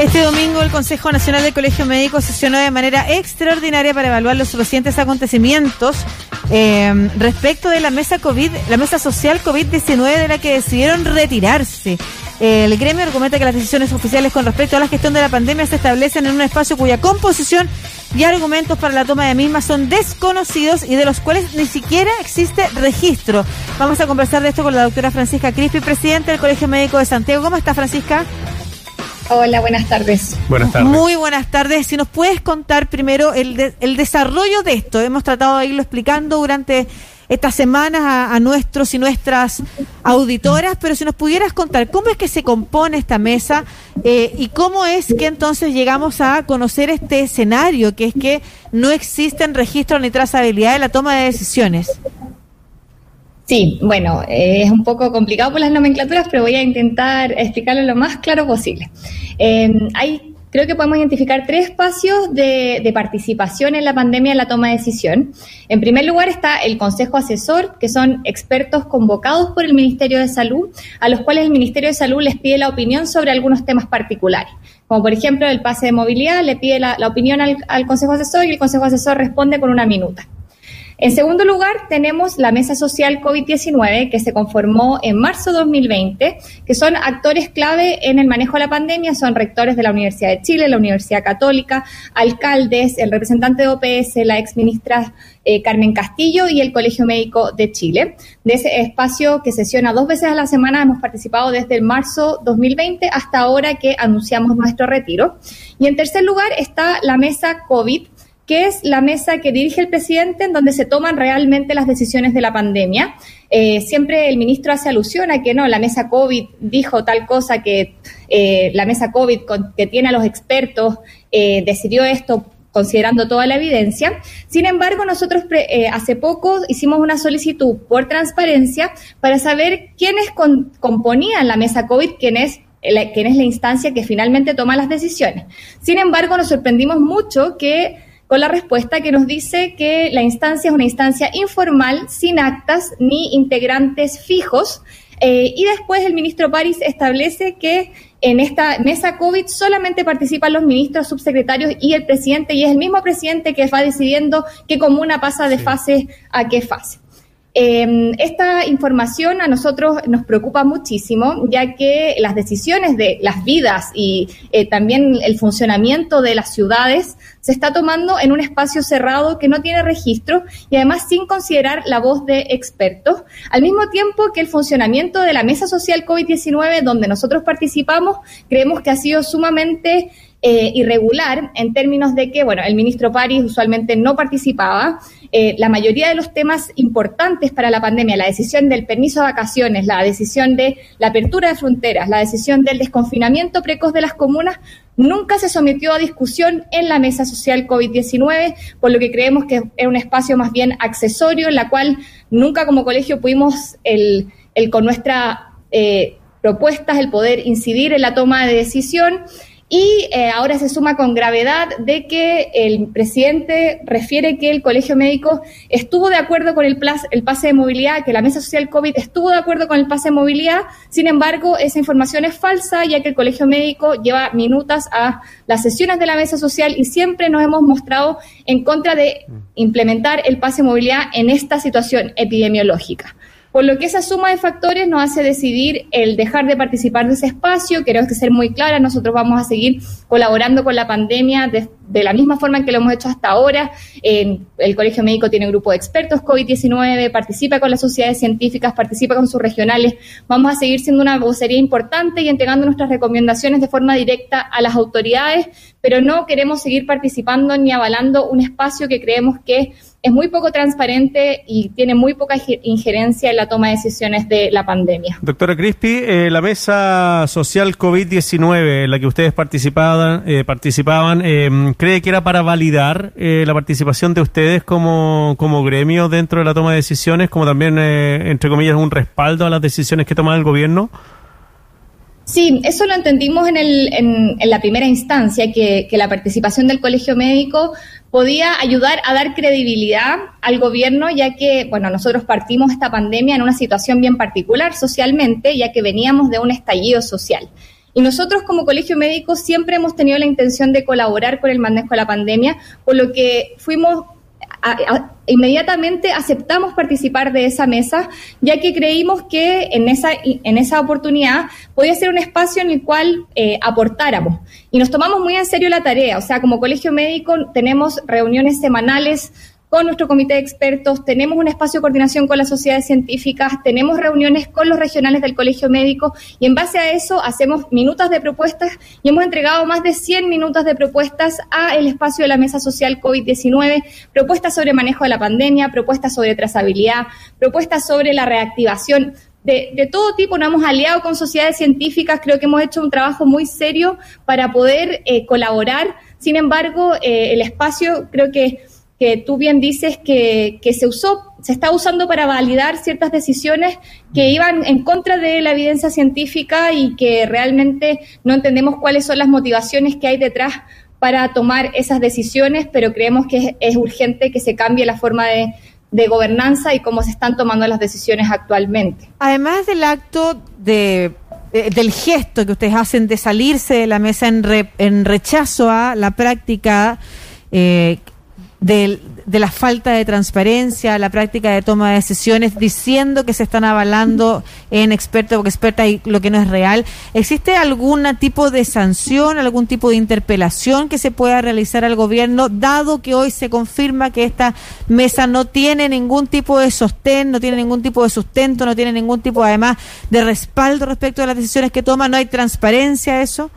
Este domingo el Consejo Nacional del Colegio Médico sesionó de manera extraordinaria para evaluar los recientes acontecimientos eh, respecto de la mesa COVID, la mesa social COVID-19 de la que decidieron retirarse. El gremio argumenta que las decisiones oficiales con respecto a la gestión de la pandemia se establecen en un espacio cuya composición y argumentos para la toma de mismas son desconocidos y de los cuales ni siquiera existe registro. Vamos a conversar de esto con la doctora Francisca Crispi, presidenta del Colegio Médico de Santiago. ¿Cómo está, Francisca? Hola, buenas tardes. Buenas tardes. Muy buenas tardes. Si nos puedes contar primero el, el desarrollo de esto. Hemos tratado de irlo explicando durante estas semanas a, nuestros y nuestras auditoras, pero si nos pudieras contar cómo es que se compone esta mesa eh, y cómo es que entonces llegamos a conocer este escenario, que es que no existen registros ni trazabilidad de la toma de decisiones. Sí, bueno, es un poco complicado por las nomenclaturas, pero voy a intentar explicarlo lo más claro posible. Eh, hay creo que podemos identificar tres espacios de, participación en la pandemia en la toma de decisión. En primer lugar está el Consejo Asesor, que son expertos convocados por el Ministerio de Salud, a los cuales el Ministerio de Salud les pide la opinión sobre algunos temas particulares. Como por ejemplo el pase de movilidad, le pide la, opinión al, al Consejo Asesor y el Consejo Asesor responde con una minuta. En segundo lugar, tenemos la Mesa Social COVID-19 que se conformó en marzo de 2020, que son actores clave en el manejo de la pandemia, son rectores de la Universidad de Chile, la Universidad Católica, alcaldes, el representante de OPS, la exministra eh, Carmen Castillo y el Colegio Médico de Chile. De ese espacio que sesiona dos veces a la semana hemos participado desde el marzo 2020 hasta ahora que anunciamos nuestro retiro. Y en tercer lugar está la Mesa COVID que es la mesa que dirige el presidente en donde se toman realmente las decisiones de la pandemia. Eh, siempre el ministro hace alusión a que no, la mesa COVID dijo tal cosa, que eh, la mesa COVID que tiene a los expertos eh, decidió esto considerando toda la evidencia. Sin embargo, nosotros hace poco hicimos una solicitud por transparencia para saber quiénes componían la mesa COVID, quién es quién es la instancia que finalmente toma las decisiones. Sin embargo, nos sorprendimos mucho que con la respuesta que nos dice que la instancia es una instancia informal, sin actas ni integrantes fijos. Eh, y después el ministro París establece que en esta mesa COVID solamente participan los ministros, subsecretarios y el presidente, y es el mismo presidente que va decidiendo qué comuna pasa de fase a qué fase. Eh, esta información a nosotros nos preocupa muchísimo, ya que las decisiones de las vidas y eh, también el funcionamiento de las ciudades se está tomando en un espacio cerrado que no tiene registro y además sin considerar la voz de expertos, al mismo tiempo que el funcionamiento de la Mesa Social COVID-19, donde nosotros participamos, creemos que ha sido sumamente eh, irregular en términos de que, bueno, el ministro París usualmente no participaba. Eh, la mayoría de los temas importantes para la pandemia, la decisión del permiso de vacaciones, la decisión de la apertura de fronteras, la decisión del desconfinamiento precoz de las comunas, nunca se sometió a discusión en la mesa social COVID-19, por lo que creemos que es un espacio más bien accesorio, en la cual nunca como colegio pudimos el, el con nuestras eh, propuestas el poder incidir en la toma de decisión. Y eh, ahora se suma con gravedad de que el presidente refiere que el Colegio Médico estuvo de acuerdo con el, el pase de movilidad, que la Mesa Social COVID estuvo de acuerdo con el pase de movilidad. Sin embargo, esa información es falsa, ya que el Colegio Médico lleva minutas a las sesiones de la Mesa Social y siempre nos hemos mostrado en contra de implementar el pase de movilidad en esta situación epidemiológica. Por lo que esa suma de factores nos hace decidir el dejar de participar de ese espacio. Queremos que ser muy clara, nosotros vamos a seguir colaborando con la pandemia de, la misma forma en que lo hemos hecho hasta ahora. el Colegio Médico tiene un grupo de expertos COVID-19, participa con las sociedades científicas, participa con sus regionales. Vamos a seguir siendo una vocería importante y entregando nuestras recomendaciones de forma directa a las autoridades, pero no queremos seguir participando ni avalando un espacio que creemos que es muy poco transparente y tiene muy poca injerencia en la toma de decisiones de la pandemia. Doctora Crispi, eh, la mesa social COVID-19 en la que ustedes participaban, eh, participaban em, ¿cree que era para validar eh, la participación de ustedes como, como gremio dentro de la toma de decisiones, como también, entre comillas, un respaldo a las decisiones que toma el gobierno? Sí, eso lo entendimos en, el, en, la primera instancia, que, que, la participación del colegio médico podía ayudar a dar credibilidad al gobierno, ya que, bueno, nosotros partimos esta pandemia en una situación bien particular socialmente, ya que veníamos de un estallido social. Y nosotros como colegio médico siempre hemos tenido la intención de colaborar con el manejo de la pandemia, por lo que fuimos inmediatamente aceptamos participar de esa mesa, ya que creímos que en esa, en esa oportunidad podía ser un espacio en el cual eh, aportáramos. Y nos tomamos muy en serio la tarea, o sea, como colegio médico tenemos reuniones semanales con nuestro comité de expertos, tenemos un espacio de coordinación con las sociedades científicas, tenemos reuniones con los regionales del Colegio Médico y en base a eso hacemos minutas de propuestas y hemos entregado más de 100 minutos de propuestas a el espacio de la mesa social COVID-19, propuestas sobre manejo de la pandemia, propuestas sobre trazabilidad, propuestas sobre la reactivación. De, todo tipo, nos hemos aliado con sociedades científicas, creo que hemos hecho un trabajo muy serio para poder eh, colaborar. Sin embargo, eh, el espacio creo que que tú bien dices que, que, se usó, se está usando para validar ciertas decisiones que iban en contra de la evidencia científica y que realmente no entendemos cuáles son las motivaciones que hay detrás para tomar esas decisiones, pero creemos que es, urgente que se cambie la forma de, de, gobernanza y cómo se están tomando las decisiones actualmente. Además del acto de, del gesto que ustedes hacen de salirse de la mesa en, en rechazo a la práctica eh, de, de, la falta de transparencia, la práctica de toma de decisiones, diciendo que se están avalando en experto o experta y lo que no es real. ¿Existe algún tipo de sanción, algún tipo de interpelación que se pueda realizar al gobierno, dado que hoy se confirma que esta mesa no tiene ningún tipo de sostén, no tiene ningún tipo de sustento, no tiene ningún tipo además de respaldo respecto a las decisiones que toma, no hay transparencia eso?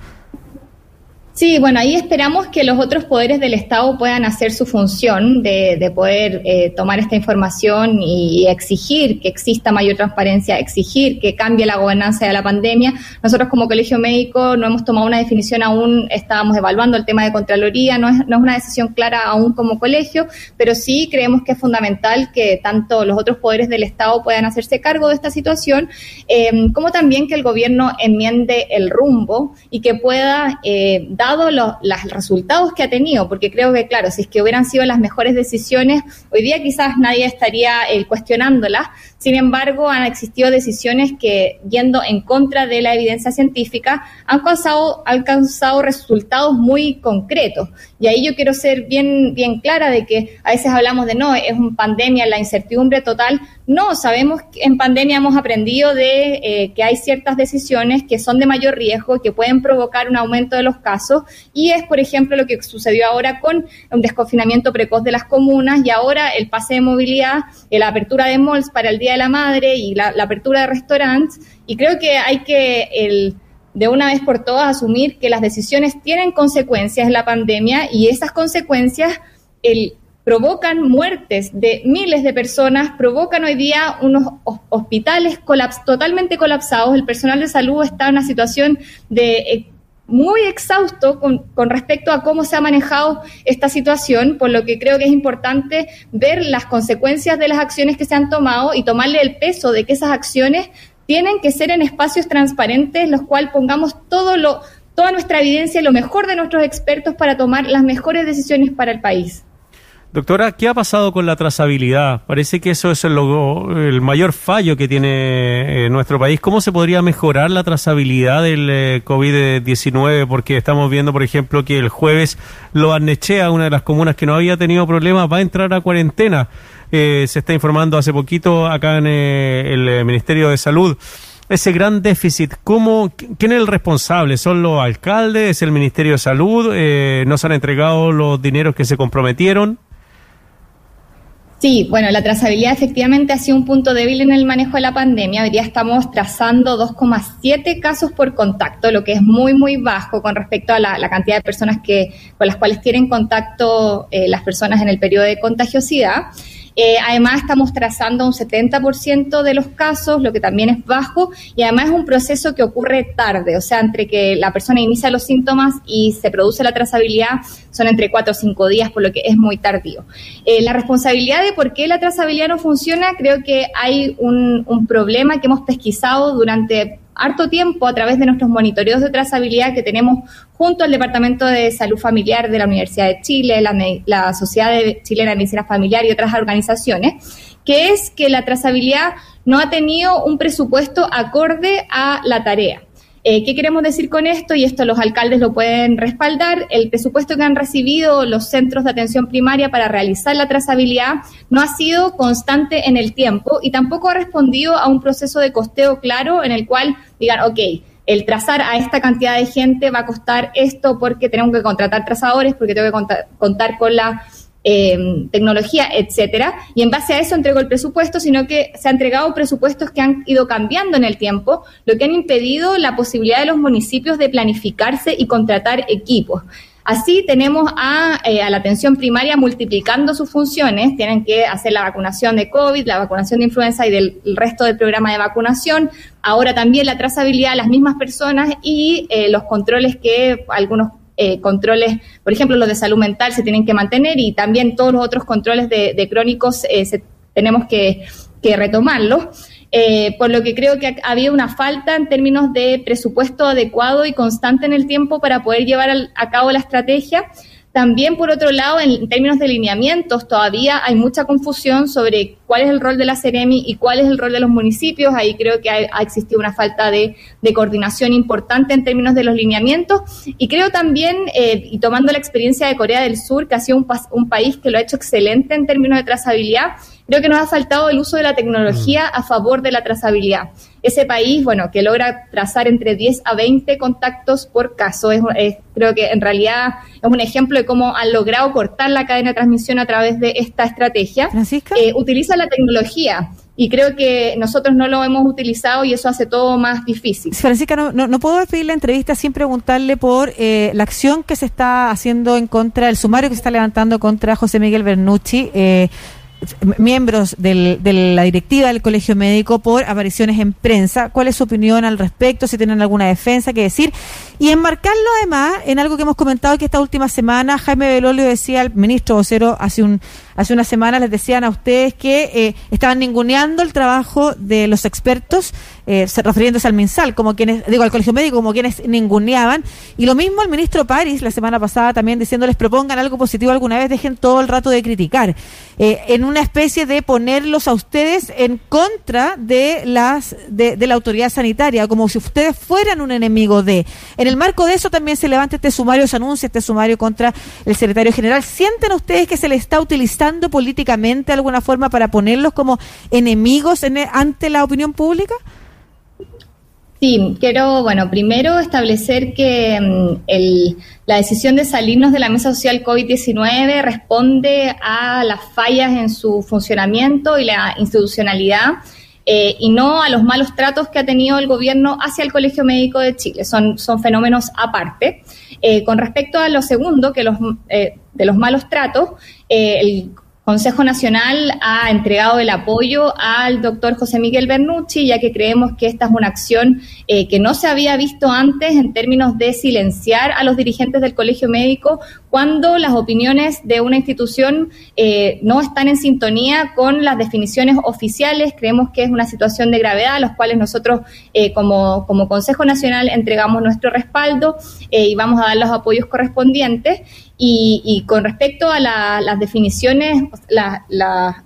Sí, bueno, ahí esperamos que los otros poderes del Estado puedan hacer su función de, de poder eh, tomar esta información y, exigir que exista mayor transparencia, exigir que cambie la gobernanza de la pandemia. Nosotros como Colegio Médico no hemos tomado una definición aún, estábamos evaluando el tema de Contraloría, no es, no es una decisión clara aún como colegio, pero sí creemos que es fundamental que tanto los otros poderes del Estado puedan hacerse cargo de esta situación, eh, como también que el gobierno enmiende el rumbo y que pueda eh, dado los resultados que ha tenido, porque creo que, claro, si es que hubieran sido las mejores decisiones, hoy día quizás nadie estaría eh, cuestionándolas, sin embargo, han existido decisiones que, yendo en contra de la evidencia científica, han alcanzado resultados muy concretos. Y ahí yo quiero ser bien, bien clara de que a veces hablamos de no, es una pandemia, la incertidumbre total. No, sabemos que en pandemia hemos aprendido de eh, que hay ciertas decisiones que son de mayor riesgo, que pueden provocar un aumento de los casos, y es, por ejemplo, lo que sucedió ahora con un desconfinamiento precoz de las comunas y ahora el pase de movilidad, la apertura de malls para el día de la Madre y la, apertura de restaurantes. Y creo que hay que el, de una vez por todas asumir que las decisiones tienen consecuencias en la pandemia y esas consecuencias el, provocan muertes de miles de personas, provocan hoy día unos hospitales totalmente colapsados, el personal de salud está en una situación de eh, muy exhausto con, con, respecto a cómo se ha manejado esta situación, por lo que creo que es importante ver las consecuencias de las acciones que se han tomado y tomarle el peso de que esas acciones tienen que ser en espacios transparentes, los cuales pongamos todo lo, toda nuestra evidencia y lo mejor de nuestros expertos para tomar las mejores decisiones para el país. Doctora, ¿qué ha pasado con la trazabilidad? Parece que eso es el, el mayor fallo que tiene eh, nuestro país. ¿Cómo se podría mejorar la trazabilidad del eh, COVID-19? Porque estamos viendo, por ejemplo, que el jueves Lo Arnechea, una de las comunas que no había tenido problemas, va a entrar a cuarentena. Eh, se está informando hace poquito acá en el Ministerio de Salud ese gran déficit, ¿cómo, ¿quién es el responsable? ¿Son los alcaldes? ¿Es el Ministerio de Salud? ¿No se han entregado los dineros que se comprometieron? Sí, bueno, la trazabilidad efectivamente ha sido un punto débil en el manejo de la pandemia. Hoy día estamos trazando 2,7 casos por contacto, lo que es muy, muy bajo con respecto a la, cantidad de personas que, con las cuales tienen contacto eh, las personas en el periodo de contagiosidad. Eh, además, estamos trazando un 70% de los casos, lo que también es bajo, y además es un proceso que ocurre tarde, o sea, entre que la persona inicia los síntomas y se produce la trazabilidad son entre 4 o 5 días, por lo que es muy tardío. Eh, la responsabilidad de por qué la trazabilidad no funciona, creo que hay un, un problema que hemos pesquisado durante harto tiempo a través de nuestros monitoreos de trazabilidad que tenemos junto al Departamento de Salud Familiar de la Universidad de Chile, la, la Sociedad de Chilena de Medicina Familiar y otras organizaciones, que es que la trazabilidad no ha tenido un presupuesto acorde a la tarea. Eh, ¿Qué queremos decir con esto? Y esto los alcaldes lo pueden respaldar. El presupuesto que han recibido los centros de atención primaria para realizar la trazabilidad no ha sido constante en el tiempo y tampoco ha respondido a un proceso de costeo claro en el cual digan, ok, el trazar a esta cantidad de gente va a costar esto porque tenemos que contratar trazadores, porque tengo que contar, con la eh, tecnología, etcétera. Y en base a eso entregó el presupuesto, sino que se han entregado presupuestos que han ido cambiando en el tiempo, lo que han impedido la posibilidad de los municipios de planificarse y contratar equipos. Así tenemos a, eh, a, la atención primaria multiplicando sus funciones, tienen que hacer la vacunación de COVID, la vacunación de influenza y del resto del programa de vacunación, ahora también la trazabilidad de las mismas personas y eh, los controles que algunos eh, controles, por ejemplo, los de salud mental se tienen que mantener y también todos los otros controles de, crónicos tenemos que, retomarlos. Eh, por lo que creo que había una falta en términos de presupuesto adecuado y constante en el tiempo para poder llevar a cabo la estrategia. También, por otro lado, en términos de lineamientos, todavía hay mucha confusión sobre cuál es el rol de la Ceremi y cuál es el rol de los municipios. Ahí creo que ha, existido una falta de, coordinación importante en términos de los lineamientos. Y creo también, eh, y tomando la experiencia de Corea del Sur, que ha sido un, un país que lo ha hecho excelente en términos de trazabilidad, Creo que nos ha faltado el uso de la tecnología mm. a favor de la trazabilidad. Ese país, bueno, que logra trazar entre 10 a 20 contactos por caso, es, creo que en realidad es un ejemplo de cómo han logrado cortar la cadena de transmisión a través de esta estrategia. Francisca. Eh, utiliza la tecnología y creo que nosotros no lo hemos utilizado y eso hace todo más difícil. Francisca, no, no, puedo despedir la entrevista sin preguntarle por eh, la acción que se está haciendo en contra, el sumario que se está levantando contra José Miguel Bernucci. Eh, miembros del, de la directiva del Colegio Médico por apariciones en prensa. ¿Cuál es su opinión al respecto? Si tienen alguna defensa que decir. Y enmarcarlo además en algo que hemos comentado que esta última semana Jaime Belolio decía al ministro vocero hace un hace una semana les decían a ustedes que eh, estaban ninguneando el trabajo de los expertos, eh, refiriéndose al MinSal, como quienes, digo, al colegio médico, como quienes ninguneaban. Y lo mismo el ministro París la semana pasada también diciéndoles propongan algo positivo alguna vez, dejen todo el rato de criticar. Eh, en una especie de ponerlos a ustedes en contra de las de la autoridad sanitaria, como si ustedes fueran un enemigo de. En el marco de eso también se levanta este sumario, se anuncia este sumario contra el secretario general. ¿Sienten ustedes que se le está utilizando políticamente de alguna forma para ponerlos como enemigos en, ante la opinión pública? Sí, quiero, bueno, primero establecer que mm, la decisión de salirnos de la mesa social COVID-19 responde a las fallas en su funcionamiento y la institucionalidad eh, y no a los malos tratos que ha tenido el gobierno hacia el Colegio Médico de Chile. Son, son fenómenos aparte. Eh, con respecto a lo segundo, que los, eh, de los malos tratos, el Consejo Nacional ha entregado el apoyo al doctor José Miguel Bernucci, ya que creemos que esta es una acción eh, que no se había visto antes en términos de silenciar a los dirigentes del colegio médico cuando las opiniones de una institución eh, no están en sintonía con las definiciones oficiales. Creemos que es una situación de gravedad a los cuales nosotros eh, como, Consejo Nacional entregamos nuestro respaldo y vamos a dar los apoyos correspondientes. Y, con respecto a las definiciones, la, la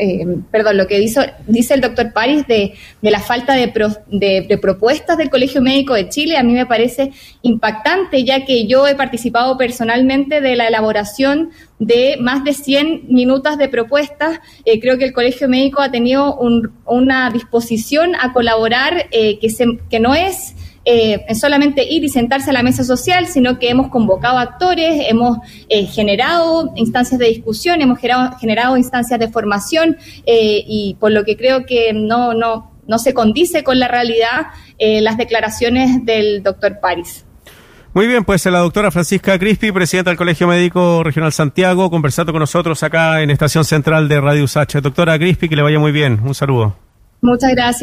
eh, perdón, lo que dice, dice el doctor París de, la falta de, de, propuestas del Colegio Médico de Chile, a mí me parece impactante, ya que yo he participado personalmente de la elaboración de más de 100 minutos de propuestas. Eh, creo que el Colegio Médico ha tenido una disposición a colaborar eh, que, se, que no es eh, solamente ir y sentarse a la mesa social, sino que hemos convocado actores, hemos eh, generado instancias de discusión, hemos generado, generado instancias de formación eh, y por lo que creo que no, no, no se condice con la realidad eh, las declaraciones del doctor París. Muy bien, pues la doctora Francisca Crispi, presidenta del Colegio Médico Regional Santiago, conversando con nosotros acá en Estación Central de Radio USACH. Doctora Crispi, que le vaya muy bien. Un saludo. Muchas gracias.